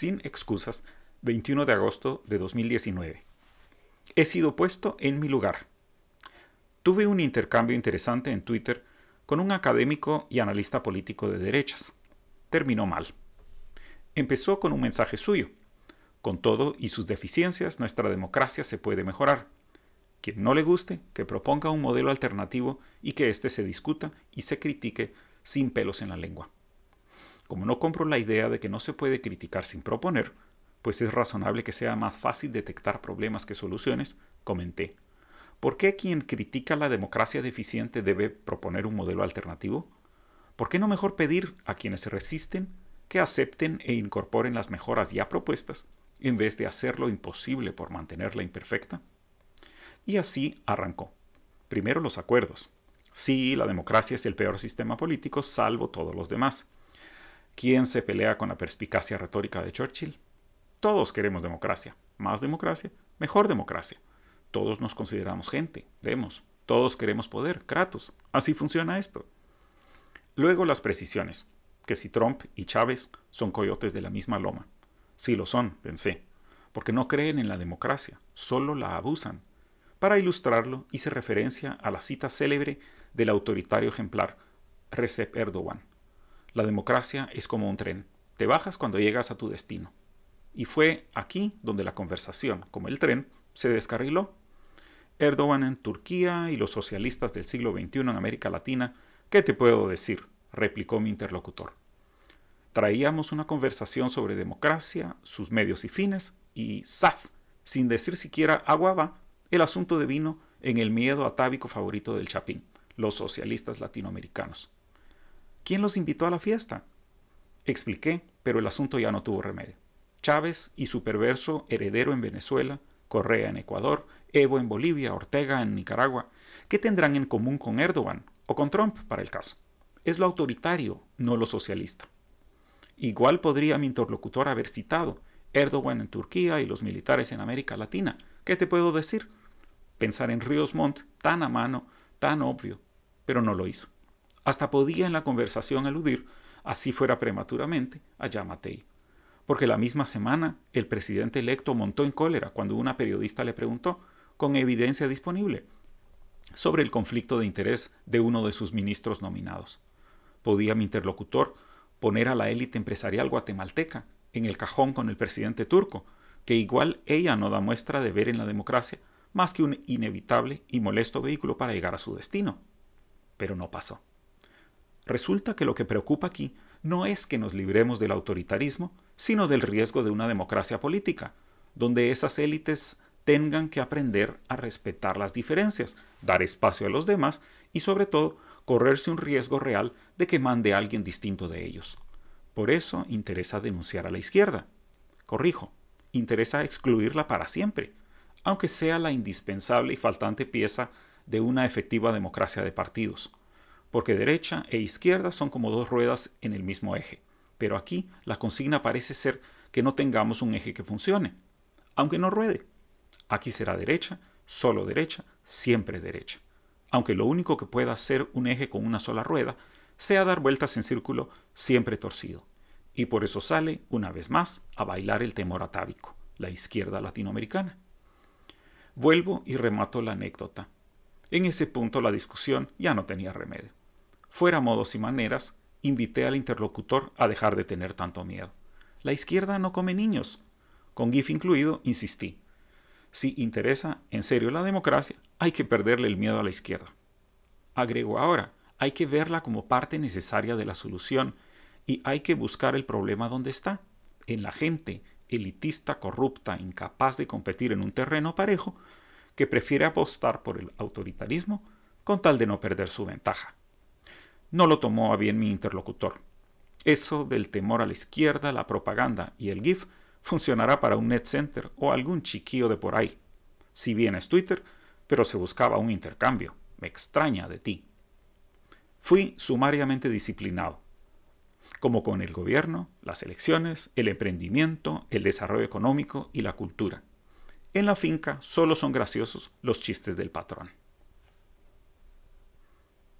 sin excusas, 21 de agosto de 2019. He sido puesto en mi lugar. Tuve un intercambio interesante en Twitter con un académico y analista político de derechas. Terminó mal. Empezó con un mensaje suyo. Con todo y sus deficiencias, nuestra democracia se puede mejorar. Quien no le guste, que proponga un modelo alternativo y que éste se discuta y se critique sin pelos en la lengua. Como no compro la idea de que no se puede criticar sin proponer, pues es razonable que sea más fácil detectar problemas que soluciones, comenté. ¿Por qué quien critica la democracia deficiente debe proponer un modelo alternativo? ¿Por qué no mejor pedir a quienes se resisten que acepten e incorporen las mejoras ya propuestas en vez de hacer lo imposible por mantenerla imperfecta? Y así arrancó. Primero los acuerdos. Sí, la democracia es el peor sistema político, salvo todos los demás. ¿Quién se pelea con la perspicacia retórica de Churchill? Todos queremos democracia. Más democracia, mejor democracia. Todos nos consideramos gente, vemos. Todos queremos poder, Kratos. Así funciona esto. Luego las precisiones, que si Trump y Chávez son coyotes de la misma loma. Sí lo son, pensé, porque no creen en la democracia, solo la abusan. Para ilustrarlo, hice referencia a la cita célebre del autoritario ejemplar Recep Erdogan. La democracia es como un tren. Te bajas cuando llegas a tu destino. Y fue aquí donde la conversación, como el tren, se descarriló. Erdogan en Turquía y los socialistas del siglo XXI en América Latina, ¿qué te puedo decir? replicó mi interlocutor. Traíamos una conversación sobre democracia, sus medios y fines, y ¡zas! Sin decir siquiera aguaba, el asunto de vino en el miedo atávico favorito del Chapín, los socialistas latinoamericanos. ¿Quién los invitó a la fiesta? Expliqué, pero el asunto ya no tuvo remedio. Chávez y su perverso heredero en Venezuela, Correa en Ecuador, Evo en Bolivia, Ortega en Nicaragua, ¿qué tendrán en común con Erdogan o con Trump para el caso? Es lo autoritario, no lo socialista. Igual podría mi interlocutor haber citado Erdogan en Turquía y los militares en América Latina. ¿Qué te puedo decir? Pensar en Ríos Montt, tan a mano, tan obvio, pero no lo hizo. Hasta podía en la conversación aludir, así fuera prematuramente, a Yamatei. Porque la misma semana el presidente electo montó en cólera cuando una periodista le preguntó, con evidencia disponible, sobre el conflicto de interés de uno de sus ministros nominados. ¿Podía mi interlocutor poner a la élite empresarial guatemalteca en el cajón con el presidente turco, que igual ella no da muestra de ver en la democracia más que un inevitable y molesto vehículo para llegar a su destino? Pero no pasó. Resulta que lo que preocupa aquí no es que nos libremos del autoritarismo, sino del riesgo de una democracia política, donde esas élites tengan que aprender a respetar las diferencias, dar espacio a los demás y sobre todo correrse un riesgo real de que mande alguien distinto de ellos. Por eso interesa denunciar a la izquierda. Corrijo, interesa excluirla para siempre, aunque sea la indispensable y faltante pieza de una efectiva democracia de partidos porque derecha e izquierda son como dos ruedas en el mismo eje. Pero aquí la consigna parece ser que no tengamos un eje que funcione, aunque no ruede. Aquí será derecha, solo derecha, siempre derecha. Aunque lo único que pueda ser un eje con una sola rueda sea dar vueltas en círculo siempre torcido. Y por eso sale, una vez más, a bailar el temor atávico, la izquierda latinoamericana. Vuelvo y remato la anécdota. En ese punto la discusión ya no tenía remedio. Fuera modos y maneras, invité al interlocutor a dejar de tener tanto miedo. La izquierda no come niños. Con GIF incluido, insistí. Si interesa en serio la democracia, hay que perderle el miedo a la izquierda. Agrego ahora, hay que verla como parte necesaria de la solución y hay que buscar el problema donde está, en la gente elitista, corrupta, incapaz de competir en un terreno parejo, que prefiere apostar por el autoritarismo con tal de no perder su ventaja. No lo tomó a bien mi interlocutor. Eso del temor a la izquierda, la propaganda y el GIF funcionará para un net center o algún chiquillo de por ahí. Si bien es Twitter, pero se buscaba un intercambio. Me extraña de ti. Fui sumariamente disciplinado, como con el gobierno, las elecciones, el emprendimiento, el desarrollo económico y la cultura. En la finca solo son graciosos los chistes del patrón.